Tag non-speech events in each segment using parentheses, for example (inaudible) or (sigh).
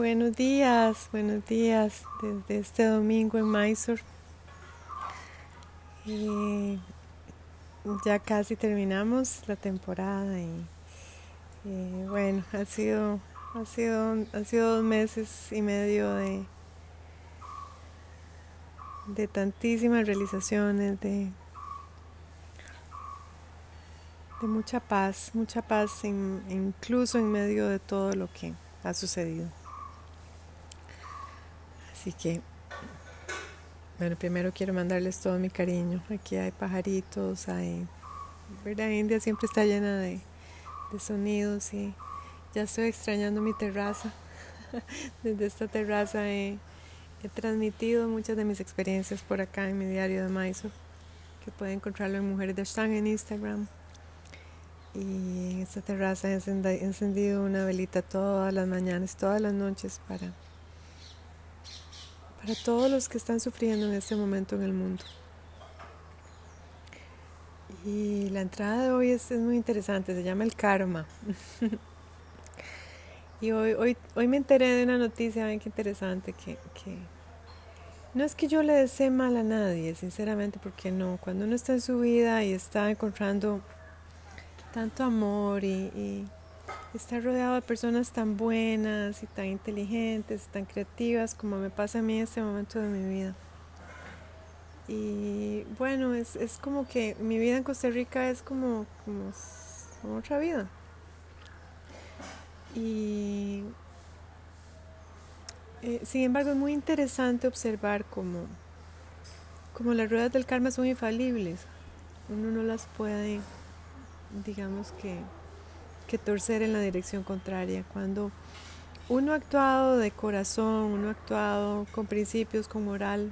buenos días, buenos días desde este domingo en Mysore. Y ya casi terminamos la temporada y, bueno, ha sido, ha sido, han sido dos meses y medio de, de tantísimas realizaciones, de, de mucha paz, mucha paz incluso en medio de todo lo que ha sucedido. Así que, bueno, primero quiero mandarles todo mi cariño. Aquí hay pajaritos, hay, ¿verdad? India siempre está llena de, sonidos y ya estoy extrañando mi terraza. (laughs) Desde esta terraza he, transmitido muchas de mis experiencias por acá en mi diario de Mysore, que pueden encontrarlo en Mujeres de Ashtang en Instagram. Y en esta terraza he encendido una velita todas las mañanas, todas las noches para, para todos los que están sufriendo en este momento en el mundo. Y la entrada de hoy es, muy interesante, se llama el karma. (laughs) y hoy, hoy, hoy me enteré de una noticia, ven qué interesante, que, que no es que yo le desee mal a nadie, sinceramente, porque no, cuando uno está en su vida y está encontrando tanto amor y, estar rodeado de personas tan buenas y tan inteligentes, tan creativas como me pasa a mí en este momento de mi vida. Y bueno, es, es como que mi vida en Costa Rica es como, como, otra vida. Y eh, sin embargo es muy interesante observar cómo, como las ruedas del karma son infalibles. Uno no las puede digamos que, que torcer en la dirección contraria. Cuando uno ha actuado de corazón, uno ha actuado con principios, con moral,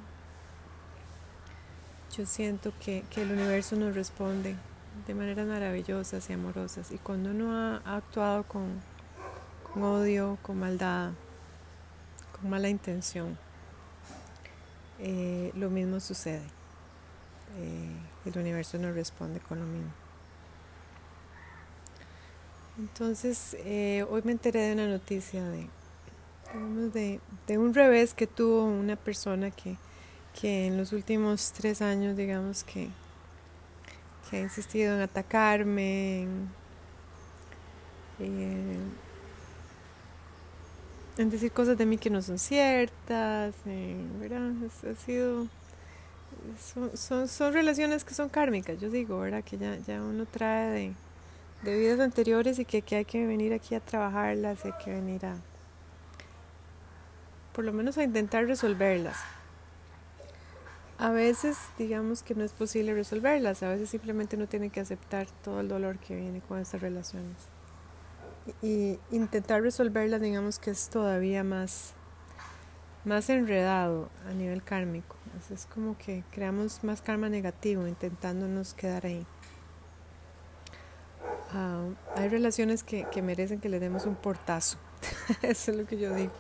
yo siento que, el universo nos responde de maneras maravillosas y amorosas. Y cuando uno ha, actuado con, odio, con maldad, con mala intención, eh, lo mismo sucede. Eh, el universo nos responde con lo mismo. Entonces, eh, hoy me enteré de una noticia de, de, un revés que tuvo una persona que, en los últimos tres años, digamos, que, ha insistido en atacarme, en, eh, decir cosas de mí que no son ciertas, ¿verdad? Ha sido... Son, son, relaciones que son kármicas, yo digo, ¿verdad? Que ya, ya uno trae de de vidas anteriores y que, hay que venir aquí a trabajarlas, hay que venir a, por lo menos a intentar resolverlas. A veces digamos que no es posible resolverlas, a veces simplemente uno tiene que aceptar todo el dolor que viene con estas relaciones. Y, intentar resolverlas digamos que es todavía más, más enredado a nivel kármico. Es como que creamos más karma negativo intentándonos quedar ahí. Ah, hay relaciones que, merecen que le demos un portazo. (laughs) Eso es lo que yo digo.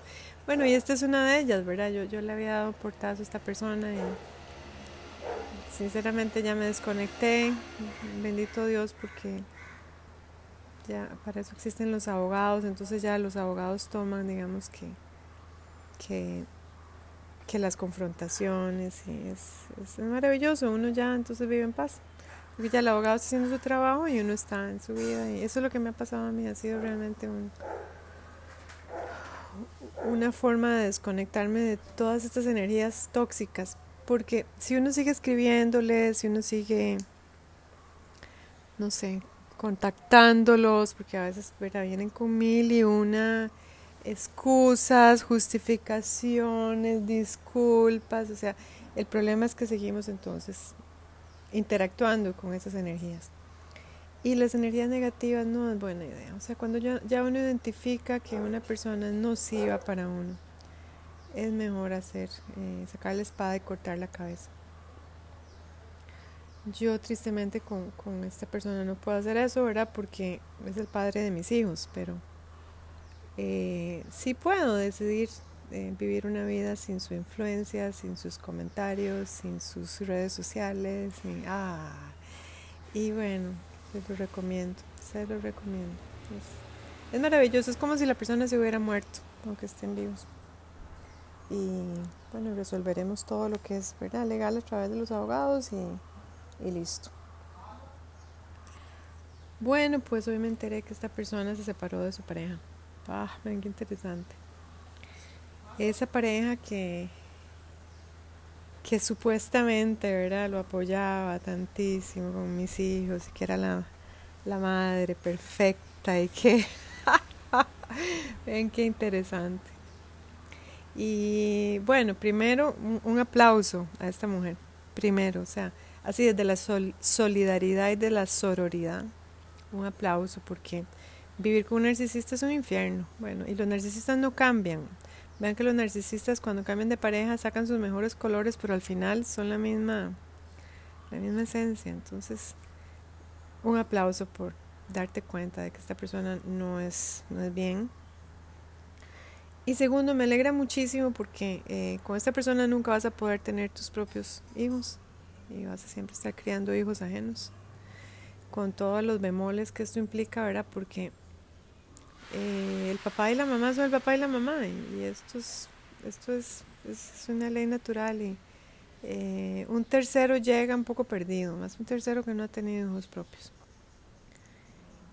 Bueno, y esta es una de ellas, ¿verdad? Yo, le había dado portazo a esta persona y sinceramente ya me desconecté. Bendito Dios porque ya para eso existen los abogados, entonces ya los abogados toman, digamos que, que, las confrontaciones y es maravilloso, uno ya entonces vive en paz. Porque ya el abogado está haciendo su trabajo y uno está en su vida. Y eso es lo que me ha pasado a mí. Ha sido realmente un, una forma de desconectarme de todas estas energías tóxicas. Porque si uno sigue escribiéndoles, si uno sigue, no sé, contactándolos, porque a veces vienen con mil y una excusas, justificaciones, disculpas. O sea, el problema es que seguimos entonces interactuando con esas energías. Y las energías negativas no es buena idea. O sea, cuando ya, uno identifica que una persona no sirva para uno, es mejor hacer, eh, sacar la espada y cortar la cabeza. Yo tristemente con, con esta persona no puedo hacer eso, ¿verdad? Porque es el padre de mis hijos, pero eh, sí puedo decidir vivir una vida sin su influencia, sin sus comentarios, sin sus redes sociales. ah, y bueno, se lo recomiendo, se lo recomiendo. Es, maravilloso, es como si la persona se hubiera muerto. aunque estén vivos. Y bueno, resolveremos todo lo que es ¿verdad? legal a través de los abogados y, y listo. Bueno, pues hoy me enteré que esta persona se separó de su pareja. Ah, ven qué interesante. Esa pareja que, que supuestamente, ¿verdad? Lo apoyaba tantísimo con mis hijos y que era la, la madre perfecta y que... (laughs) ven qué interesante. Y bueno, primero un, aplauso a esta mujer. Primero, o sea, así desde la solidaridad y de la sororidad un aplauso porque vivir con un narcisista es un infierno. Bueno, y los narcisistas no cambian. Vean que los narcisistas cuando cambian de pareja sacan sus mejores colores, pero al final son la misma, la misma esencia. Entonces, un aplauso por darte cuenta de que esta persona no es, no es bien. Y segundo, me alegra muchísimo porque eh, con esta persona nunca vas a poder tener tus propios hijos y vas a siempre estar criando hijos ajenos con todos los bemoles que esto implica, ¿verdad? Porque eh, el papá y la mamá son el papá y la mamá y, esto, es, esto es, es, una ley natural y eh, un tercero llega un poco perdido, más un tercero que no ha tenido hijos propios.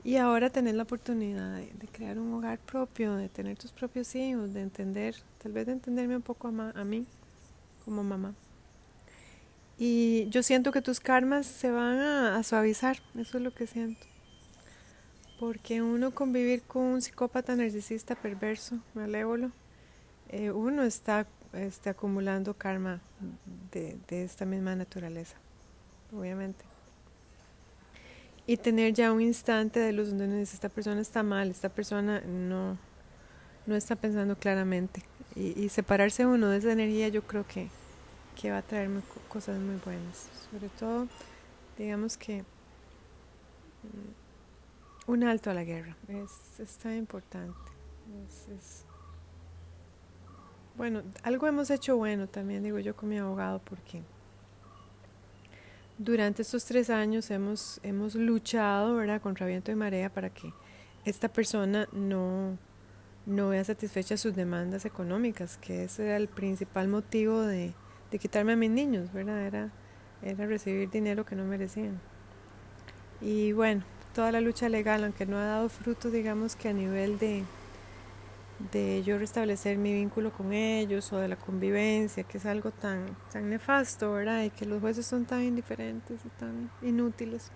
Y ahora tener la oportunidad de, crear un hogar propio, de tener tus propios hijos, de entender, tal vez de entenderme un poco a, a mí como mamá. Y yo siento que tus karmas se van a, suavizar, eso es lo que siento. Porque uno convivir con un psicópata narcisista perverso, malévolo, eh, uno está, está, acumulando karma de, esta misma naturaleza, obviamente. Y tener ya un instante de luz donde uno dice, esta persona está mal, esta persona no, no está pensando claramente. Y, separarse uno de esa energía yo creo que, que va a traerme cosas muy buenas. Sobre todo, digamos que un alto a la guerra es, tan importante. Bueno, algo hemos hecho bueno también, digo yo, con mi abogado, porque durante estos tres años hemos, hemos luchado ¿verdad? contra viento y marea para que esta persona no, no vea satisfechas sus demandas económicas, que ese era el principal motivo de, de quitarme a mis niños, ¿verdad? Era, era recibir dinero que no merecían. Y bueno, toda la lucha legal, aunque no ha dado frutos, digamos que a nivel de, de yo restablecer mi vínculo con ellos o de la convivencia, que es algo tan, tan nefasto, ¿verdad? Y que los jueces son tan indiferentes y tan inútiles.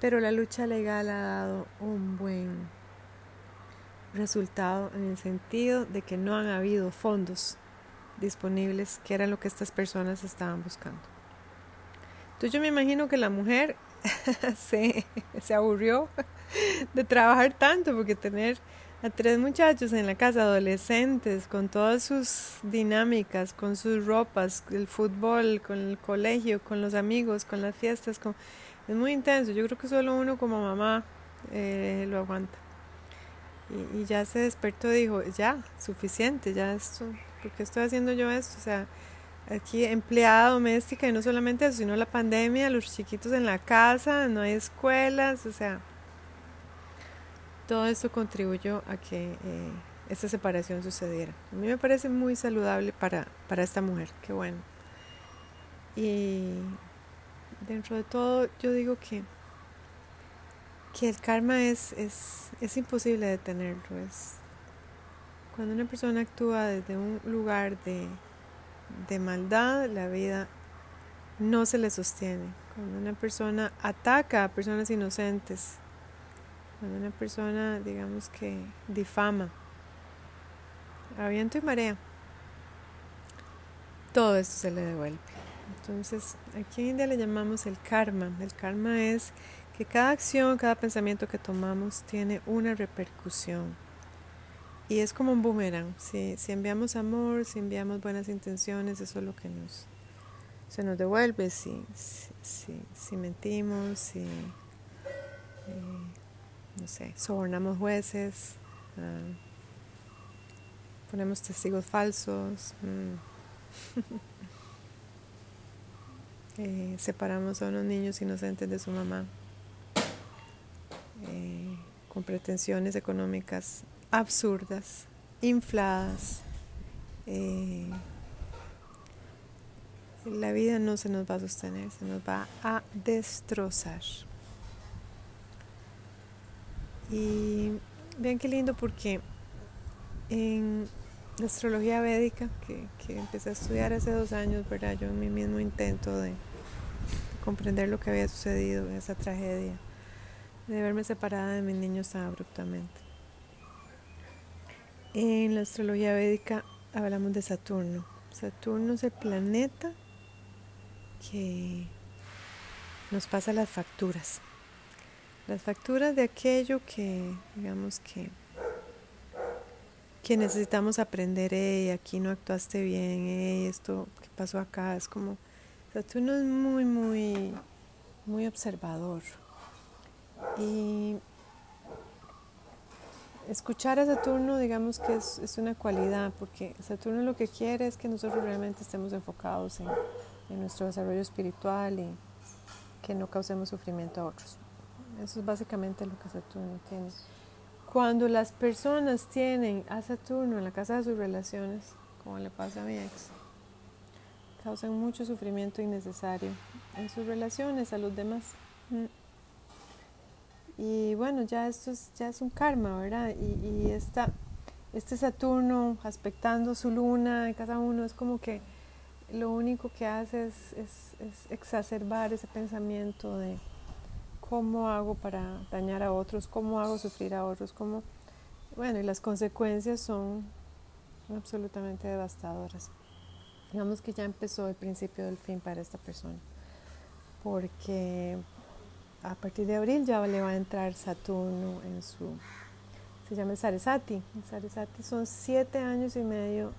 Pero la lucha legal ha dado un buen resultado en el sentido de que no han habido fondos disponibles, que era lo que estas personas estaban buscando. Entonces yo me imagino que la mujer (laughs) se, se aburrió (laughs) de trabajar tanto, porque tener a tres muchachos en la casa, adolescentes, con todas sus dinámicas, con sus ropas, el fútbol, con el colegio, con los amigos, con las fiestas, es muy intenso. Yo creo que solo uno como mamá eh, lo aguanta. Y, y, ya se despertó y dijo, ya, suficiente, ya esto ¿por qué estoy haciendo yo esto? O sea, aquí empleada doméstica y no solamente eso, sino la pandemia, los chiquitos en la casa, no hay escuelas, o sea, todo esto contribuyó a que eh, esta separación sucediera. A mí me parece muy saludable para, para esta mujer, qué bueno. Y dentro de todo yo digo que, que el karma es, es, es imposible detenerlo, es, cuando una persona actúa desde un lugar de, de maldad, la vida no se le sostiene. Cuando una persona ataca a personas inocentes, cuando una persona, digamos que, difama, a viento y marea, todo esto se le devuelve. Entonces, aquí en India le llamamos el karma. El karma es que cada acción, cada pensamiento que tomamos tiene una repercusión. Y es como un boomerang. Si, si enviamos amor, si enviamos buenas intenciones, eso es lo que nos, se nos devuelve. Si, si, si mentimos, si, eh, no sé, sobornamos jueces, uh, ponemos testigos falsos, mm. (laughs) eh, separamos a unos niños inocentes de su mamá. Eh, con pretensiones económicas absurdas, infladas. Eh, la vida no se nos va a sostener, se nos va a destrozar. Y vean qué lindo porque en la astrología védica que, que, empecé a estudiar hace dos años, ¿verdad? Yo en mi mismo intento de comprender lo que había sucedido, esa tragedia, de verme separada de mis niños tan abruptamente. En la astrología védica hablamos de Saturno. Saturno es el planeta que nos pasa las facturas. Las facturas de aquello que, digamos que, que necesitamos aprender, aquí no actuaste bien, esto que pasó acá, es como, Saturno es muy, muy, muy observador. Y escuchar a Saturno, digamos que es, una cualidad, porque Saturno lo que quiere es que nosotros realmente estemos enfocados en, en nuestro desarrollo espiritual y que no causemos sufrimiento a otros. Eso es básicamente lo que Saturno tiene. Cuando las personas tienen a Saturno en la casa de sus relaciones, como le pasa a mi ex, causan mucho sufrimiento innecesario en sus relaciones a los demás. Y bueno, ya esto es, ya es un karma, ¿verdad? Y, y esta, este Saturno aspectando su luna en cada uno es como que lo único que hace es, exacerbar ese pensamiento de cómo hago para dañar a otros, cómo hago sufrir a otros, cómo... Bueno, y las consecuencias son absolutamente devastadoras. Digamos que ya empezó el principio del fin para esta persona, porque a partir de abril ya le va a entrar Saturno en su... Se llama Saresati. Saresati son siete años y medio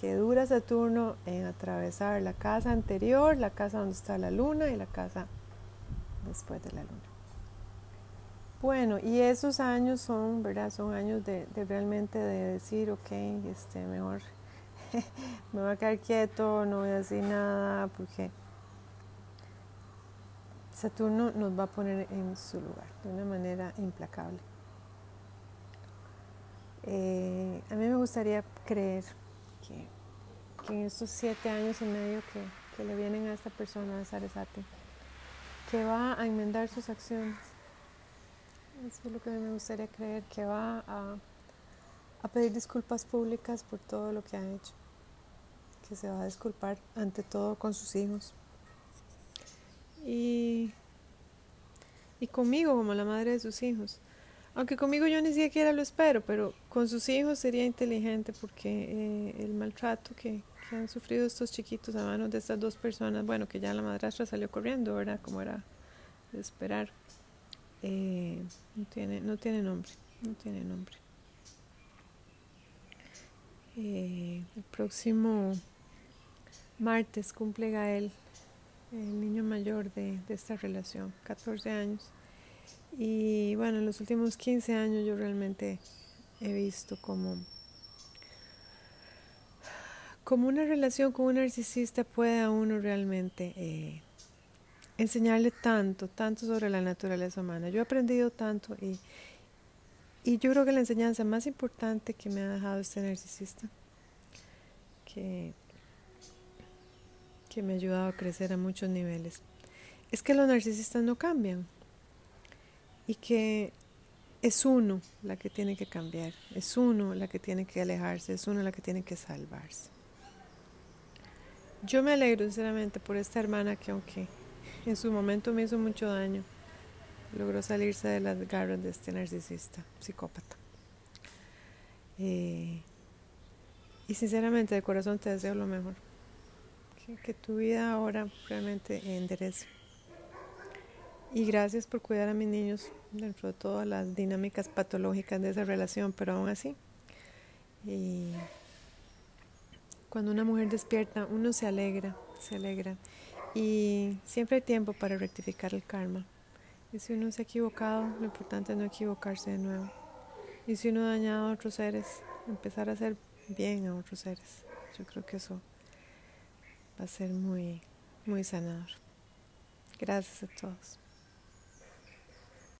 que dura Saturno en atravesar la casa anterior, la casa donde está la luna y la casa después de la luna. Bueno, y esos años son, ¿verdad? Son años de, realmente de decir, ok, este, mejor (laughs) me voy a quedar quieto, no voy a decir nada, porque Saturno nos va a poner en su lugar de una manera implacable. Eh, a mí me gustaría creer que, en estos siete años y medio que, le vienen a esta persona, a Sarasate, que va a enmendar sus acciones. Eso es lo que me gustaría creer, que va a pedir disculpas públicas por todo lo que ha hecho, que se va a disculpar ante todo con sus hijos. Y, y conmigo como la madre de sus hijos. Aunque conmigo yo ni siquiera lo espero, pero con sus hijos sería inteligente porque eh, el maltrato que, han sufrido estos chiquitos a manos de estas dos personas, bueno, que ya la madrastra salió corriendo, ¿verdad? Como era de esperar, eh, no, tiene, no tiene nombre, no tiene nombre. Eh, el próximo martes cumple Gael, el niño mayor de, de esta relación, 14 años. Y bueno, en los últimos 15 años yo realmente he visto como, como una relación con un narcisista puede a uno realmente eh, enseñarle tanto, tanto sobre la naturaleza humana. Yo he aprendido tanto y, y yo creo que la enseñanza más importante que me ha dejado este narcisista, que, que me ha ayudado a crecer a muchos niveles, es que los narcisistas no cambian y que es uno la que tiene que cambiar, es uno la que tiene que alejarse, es uno la que tiene que salvarse. Yo me alegro sinceramente por esta hermana que aunque en su momento me hizo mucho daño, logró salirse de las garras de este narcisista, psicópata. Eh, y sinceramente de corazón te deseo lo mejor. Que, tu vida ahora realmente enderece. Y gracias por cuidar a mis niños dentro de todas las dinámicas patológicas de esa relación, pero aún así. Y cuando una mujer despierta, uno se alegra, se alegra. Y siempre hay tiempo para rectificar el karma. Y si uno se ha equivocado, lo importante es no equivocarse de nuevo. Y si uno ha dañado a otros seres, empezar a hacer bien a otros seres. Yo creo que eso va a ser muy, muy sanador. Gracias a todos.